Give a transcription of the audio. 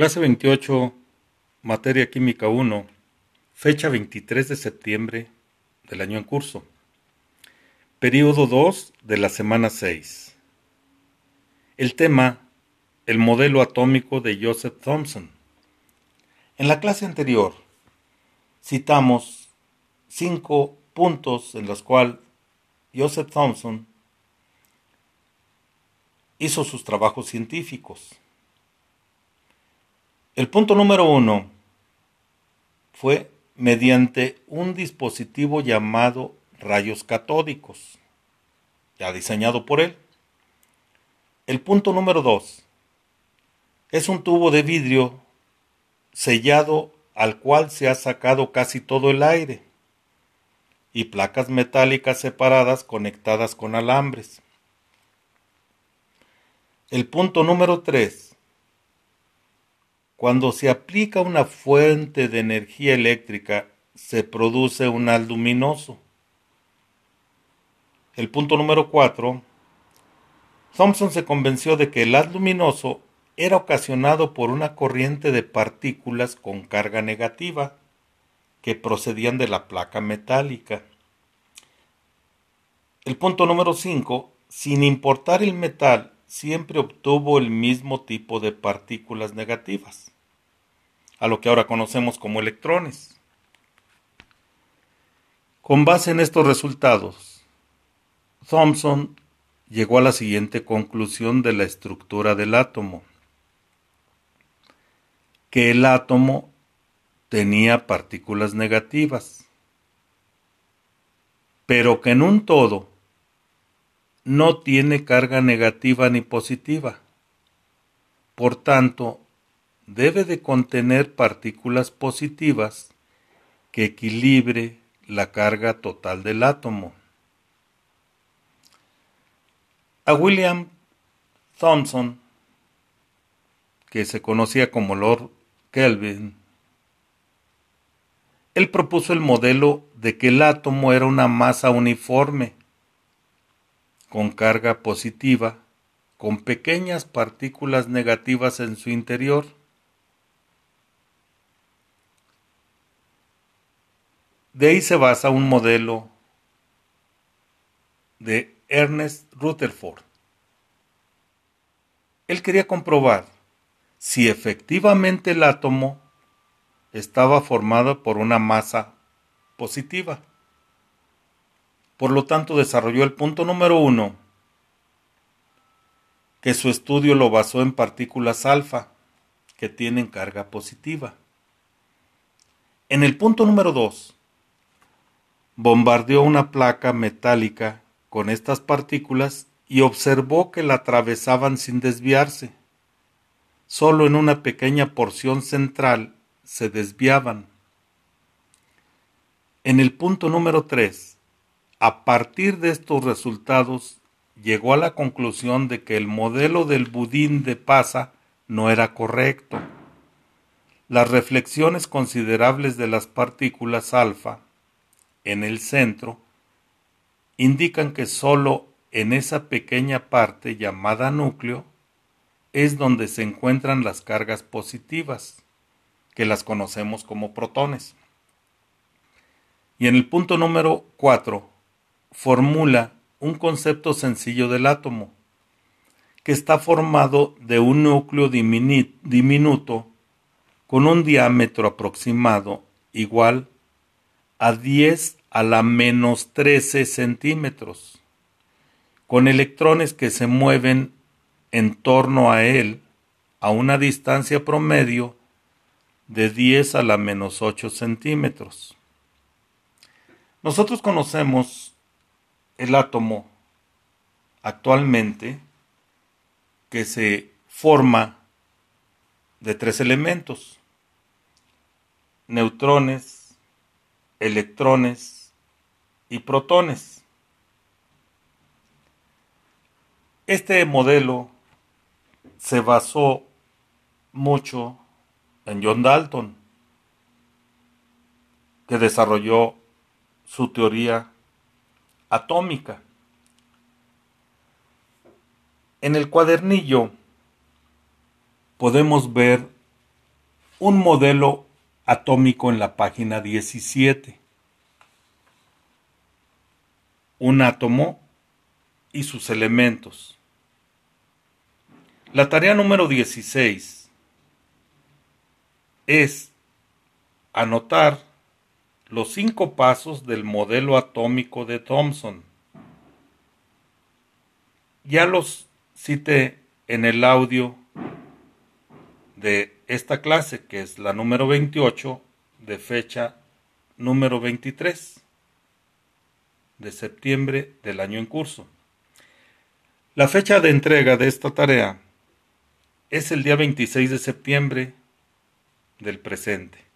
Clase 28, Materia Química 1, fecha 23 de septiembre del año en curso. Período 2 de la semana 6. El tema, el modelo atómico de Joseph Thomson. En la clase anterior citamos cinco puntos en los cuales Joseph Thomson hizo sus trabajos científicos. El punto número uno fue mediante un dispositivo llamado rayos catódicos, ya diseñado por él. El punto número dos es un tubo de vidrio sellado al cual se ha sacado casi todo el aire y placas metálicas separadas conectadas con alambres. El punto número 3. Cuando se aplica una fuente de energía eléctrica, se produce un haz luminoso. El punto número 4. Thomson se convenció de que el haz luminoso era ocasionado por una corriente de partículas con carga negativa que procedían de la placa metálica. El punto número 5. Sin importar el metal, siempre obtuvo el mismo tipo de partículas negativas, a lo que ahora conocemos como electrones. Con base en estos resultados, Thomson llegó a la siguiente conclusión de la estructura del átomo, que el átomo tenía partículas negativas, pero que en un todo no tiene carga negativa ni positiva. Por tanto, debe de contener partículas positivas que equilibre la carga total del átomo. A William Thomson, que se conocía como Lord Kelvin, él propuso el modelo de que el átomo era una masa uniforme con carga positiva, con pequeñas partículas negativas en su interior. De ahí se basa un modelo de Ernest Rutherford. Él quería comprobar si efectivamente el átomo estaba formado por una masa positiva. Por lo tanto, desarrolló el punto número uno, que su estudio lo basó en partículas alfa, que tienen carga positiva. En el punto número dos, bombardeó una placa metálica con estas partículas y observó que la atravesaban sin desviarse. Solo en una pequeña porción central se desviaban. En el punto número 3, a partir de estos resultados, llegó a la conclusión de que el modelo del budín de Pasa no era correcto. Las reflexiones considerables de las partículas alfa en el centro indican que sólo en esa pequeña parte llamada núcleo es donde se encuentran las cargas positivas, que las conocemos como protones. Y en el punto número 4 formula un concepto sencillo del átomo, que está formado de un núcleo diminuto con un diámetro aproximado igual a 10 a la menos 13 centímetros, con electrones que se mueven en torno a él a una distancia promedio de 10 a la menos 8 centímetros. Nosotros conocemos el átomo actualmente que se forma de tres elementos, neutrones, electrones y protones. Este modelo se basó mucho en John Dalton, que desarrolló su teoría atómica. En el cuadernillo podemos ver un modelo atómico en la página 17. Un átomo y sus elementos. La tarea número 16 es anotar los cinco pasos del modelo atómico de Thomson. Ya los cité en el audio de esta clase, que es la número 28, de fecha número 23 de septiembre del año en curso. La fecha de entrega de esta tarea es el día 26 de septiembre del presente.